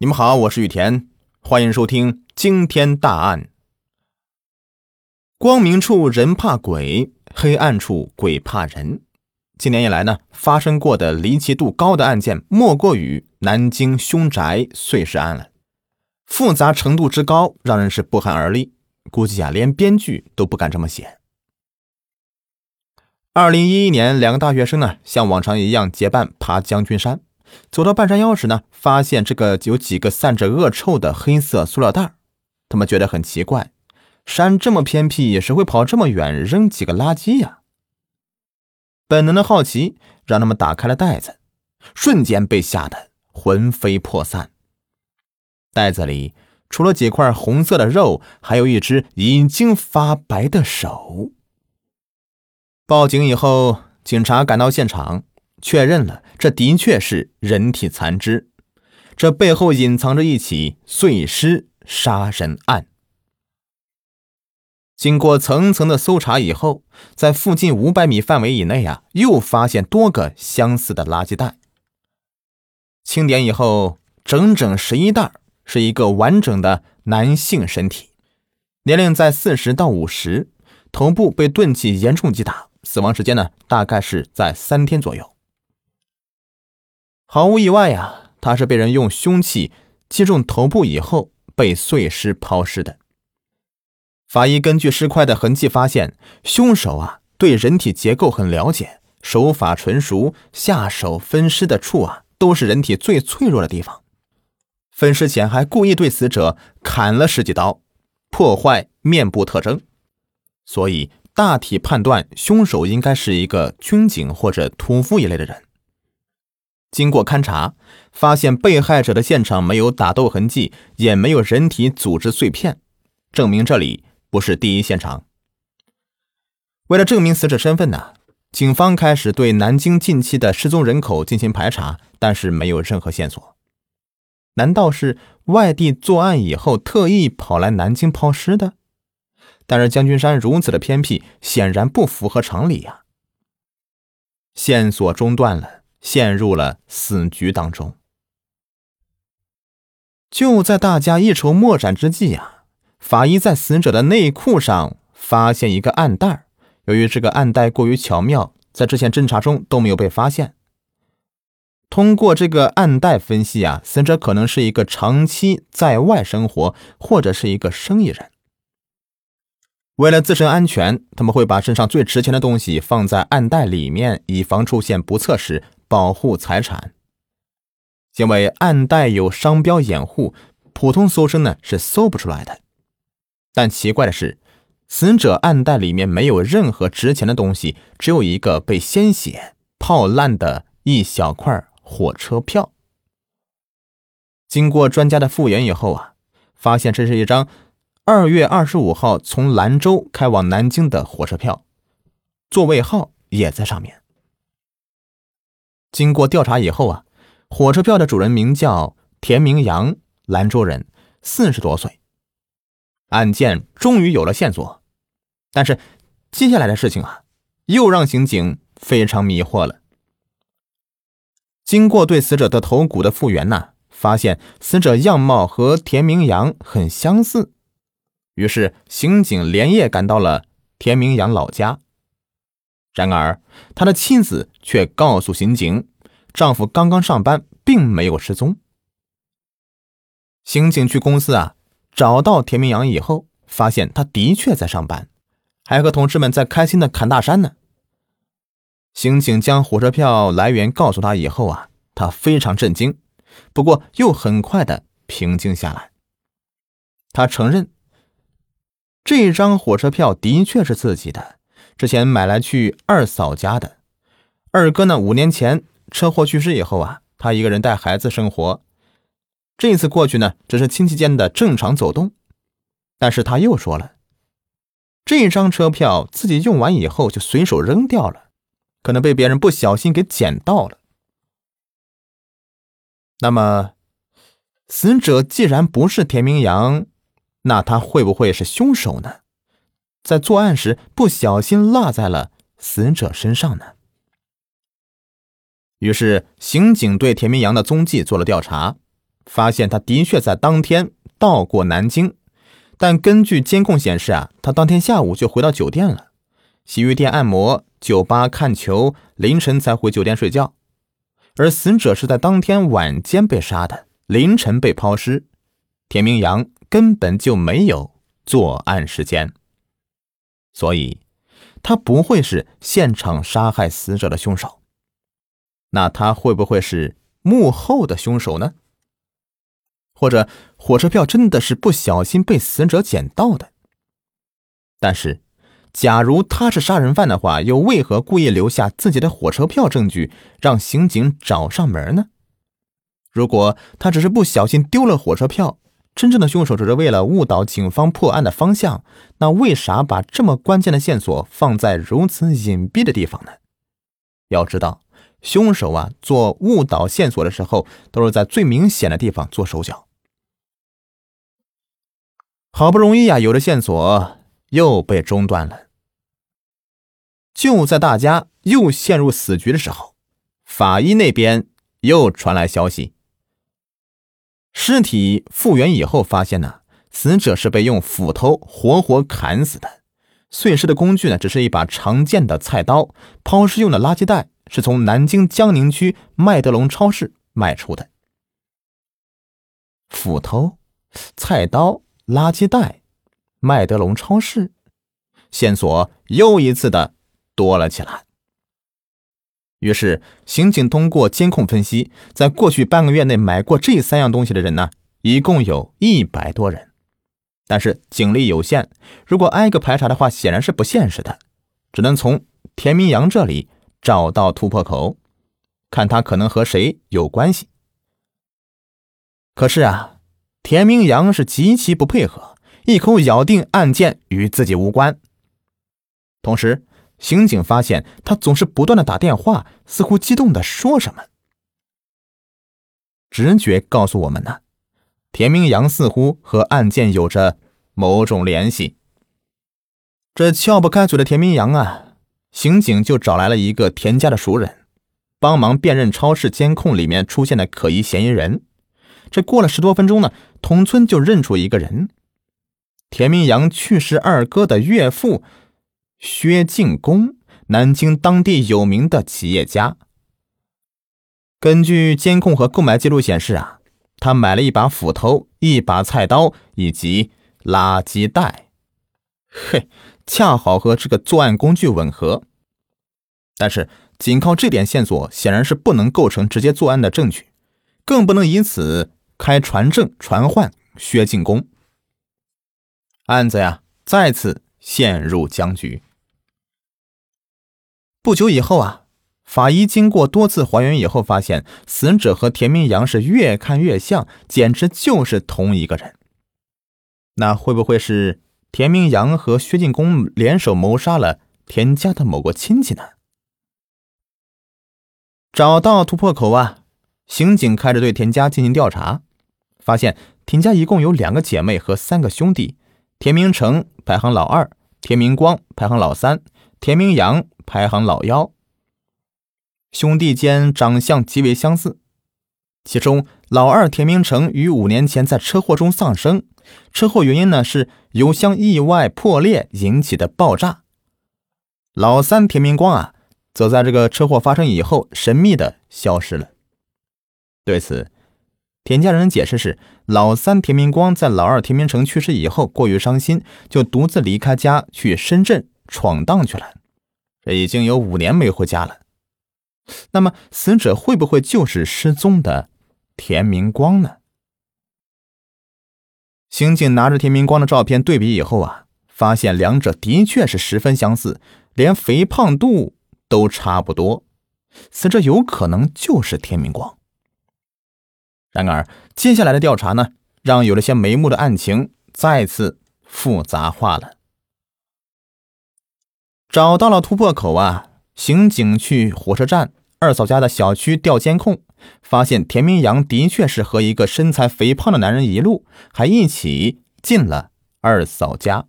你们好，我是雨田，欢迎收听惊天大案。光明处人怕鬼，黑暗处鬼怕人。今年以来呢，发生过的离奇度高的案件，莫过于南京凶宅碎尸案了。复杂程度之高，让人是不寒而栗。估计啊，连编剧都不敢这么写。二零一一年，两个大学生呢，像往常一样结伴爬将军山。走到半山腰时呢，发现这个有几个散着恶臭的黑色塑料袋他们觉得很奇怪，山这么偏僻，谁会跑这么远扔几个垃圾呀？本能的好奇让他们打开了袋子，瞬间被吓得魂飞魄散。袋子里除了几块红色的肉，还有一只已经发白的手。报警以后，警察赶到现场。确认了，这的确是人体残肢，这背后隐藏着一起碎尸杀人案。经过层层的搜查以后，在附近五百米范围以内啊，又发现多个相似的垃圾袋。清点以后，整整十一袋，是一个完整的男性身体，年龄在四十到五十，头部被钝器严重击打，死亡时间呢，大概是在三天左右。毫无意外呀，他是被人用凶器击中头部以后被碎尸抛尸的。法医根据尸块的痕迹发现，凶手啊对人体结构很了解，手法纯熟，下手分尸的处啊都是人体最脆弱的地方。分尸前还故意对死者砍了十几刀，破坏面部特征，所以大体判断凶手应该是一个军警或者屠夫一类的人。经过勘查，发现被害者的现场没有打斗痕迹，也没有人体组织碎片，证明这里不是第一现场。为了证明死者身份呢，警方开始对南京近期的失踪人口进行排查，但是没有任何线索。难道是外地作案以后特意跑来南京抛尸的？但是将军山如此的偏僻，显然不符合常理呀。线索中断了。陷入了死局当中。就在大家一筹莫展之际啊，法医在死者的内裤上发现一个暗袋。由于这个暗袋过于巧妙，在之前侦查中都没有被发现。通过这个暗袋分析啊，死者可能是一个长期在外生活，或者是一个生意人。为了自身安全，他们会把身上最值钱的东西放在暗袋里面，以防出现不测时。保护财产，因为暗袋有商标掩护，普通搜身呢是搜不出来的。但奇怪的是，死者暗袋里面没有任何值钱的东西，只有一个被鲜血泡烂的一小块火车票。经过专家的复原以后啊，发现这是一张二月二十五号从兰州开往南京的火车票，座位号也在上面。经过调查以后啊，火车票的主人名叫田明阳，兰州人，四十多岁。案件终于有了线索，但是接下来的事情啊，又让刑警非常迷惑了。经过对死者的头骨的复原呢，发现死者样貌和田明阳很相似，于是刑警连夜赶到了田明阳老家。然而，他的妻子却告诉刑警，丈夫刚刚上班，并没有失踪。刑警去公司啊，找到田明阳以后，发现他的确在上班，还和同事们在开心的侃大山呢。刑警将火车票来源告诉他以后啊，他非常震惊，不过又很快的平静下来。他承认，这张火车票的确是自己的。之前买来去二嫂家的，二哥呢五年前车祸去世以后啊，他一个人带孩子生活。这一次过去呢，只是亲戚间的正常走动。但是他又说了，这张车票自己用完以后就随手扔掉了，可能被别人不小心给捡到了。那么，死者既然不是田明阳，那他会不会是凶手呢？在作案时不小心落在了死者身上呢。于是，刑警对田明阳的踪迹做了调查，发现他的确在当天到过南京，但根据监控显示啊，他当天下午就回到酒店了，洗浴店按摩、酒吧看球，凌晨才回酒店睡觉。而死者是在当天晚间被杀的，凌晨被抛尸，田明阳根本就没有作案时间，所以他不会是现场杀害死者的凶手。那他会不会是幕后的凶手呢？或者火车票真的是不小心被死者捡到的？但是，假如他是杀人犯的话，又为何故意留下自己的火车票证据，让刑警找上门呢？如果他只是不小心丢了火车票，真正的凶手只是为了误导警方破案的方向，那为啥把这么关键的线索放在如此隐蔽的地方呢？要知道。凶手啊，做误导线索的时候，都是在最明显的地方做手脚。好不容易呀，有了线索，又被中断了。就在大家又陷入死局的时候，法医那边又传来消息：尸体复原以后，发现呢，死者是被用斧头活活砍死的，碎尸的工具呢，只是一把常见的菜刀，抛尸用的垃圾袋。是从南京江宁区麦德龙超市卖出的。斧头、菜刀、垃圾袋，麦德龙超市，线索又一次的多了起来。于是，刑警通过监控分析，在过去半个月内买过这三样东西的人呢，一共有一百多人。但是警力有限，如果挨个排查的话，显然是不现实的，只能从田明阳这里。找到突破口，看他可能和谁有关系。可是啊，田明阳是极其不配合，一口咬定案件与自己无关。同时，刑警发现他总是不断的打电话，似乎激动的说什么。直觉告诉我们呢，田明阳似乎和案件有着某种联系。这撬不开嘴的田明阳啊！刑警就找来了一个田家的熟人，帮忙辨认超市监控里面出现的可疑嫌疑人。这过了十多分钟呢，同村就认出一个人：田明阳去世二哥的岳父薛进公，南京当地有名的企业家。根据监控和购买记录显示啊，他买了一把斧头、一把菜刀以及垃圾袋。嘿。恰好和这个作案工具吻合，但是仅靠这点线索显然是不能构成直接作案的证据，更不能以此开传证传唤薛进公。案子呀再次陷入僵局。不久以后啊，法医经过多次还原以后，发现死者和田明阳是越看越像，简直就是同一个人。那会不会是？田明阳和薛进公联手谋杀了田家的某个亲戚呢？找到突破口啊！刑警开始对田家进行调查，发现田家一共有两个姐妹和三个兄弟，田明成排行老二，田明光排行老三，田明阳排行老幺。兄弟间长相极为相似，其中老二田明成于五年前在车祸中丧生。车祸原因呢是油箱意外破裂引起的爆炸。老三田明光啊，则在这个车祸发生以后神秘的消失了。对此，田家人解释是：老三田明光在老二田明成去世以后过于伤心，就独自离开家去深圳闯荡去了。这已经有五年没回家了。那么，死者会不会就是失踪的田明光呢？刑警拿着田明光的照片对比以后啊，发现两者的确是十分相似，连肥胖度都差不多。死者有可能就是田明光。然而，接下来的调查呢，让有了些眉目的案情再次复杂化了。找到了突破口啊，刑警去火车站二嫂家的小区调监控。发现田明阳的确是和一个身材肥胖的男人一路，还一起进了二嫂家。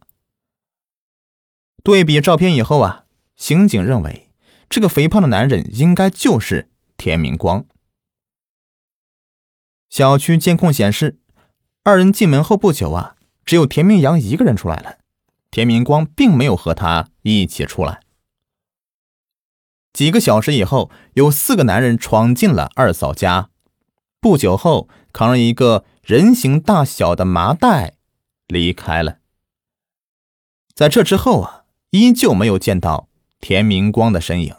对比照片以后啊，刑警认为这个肥胖的男人应该就是田明光。小区监控显示，二人进门后不久啊，只有田明阳一个人出来了，田明光并没有和他一起出来。几个小时以后，有四个男人闯进了二嫂家，不久后扛着一个人形大小的麻袋离开了。在这之后啊，依旧没有见到田明光的身影。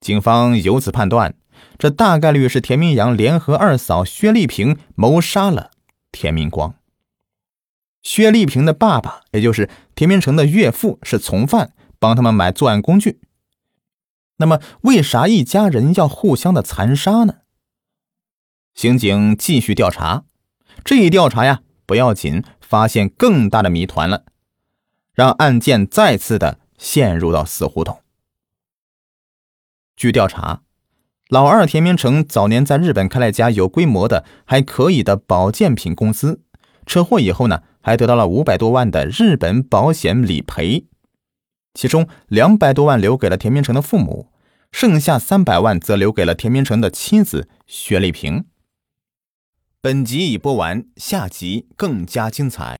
警方由此判断，这大概率是田明阳联合二嫂薛丽萍谋杀了田明光。薛丽萍的爸爸，也就是田明成的岳父，是从犯，帮他们买作案工具。那么，为啥一家人要互相的残杀呢？刑警继续调查，这一调查呀，不要紧，发现更大的谜团了，让案件再次的陷入到死胡同。据调查，老二田明成早年在日本开了一家有规模的、还可以的保健品公司，车祸以后呢，还得到了五百多万的日本保险理赔。其中两百多万留给了田明成的父母，剩下三百万则留给了田明成的妻子薛丽萍。本集已播完，下集更加精彩。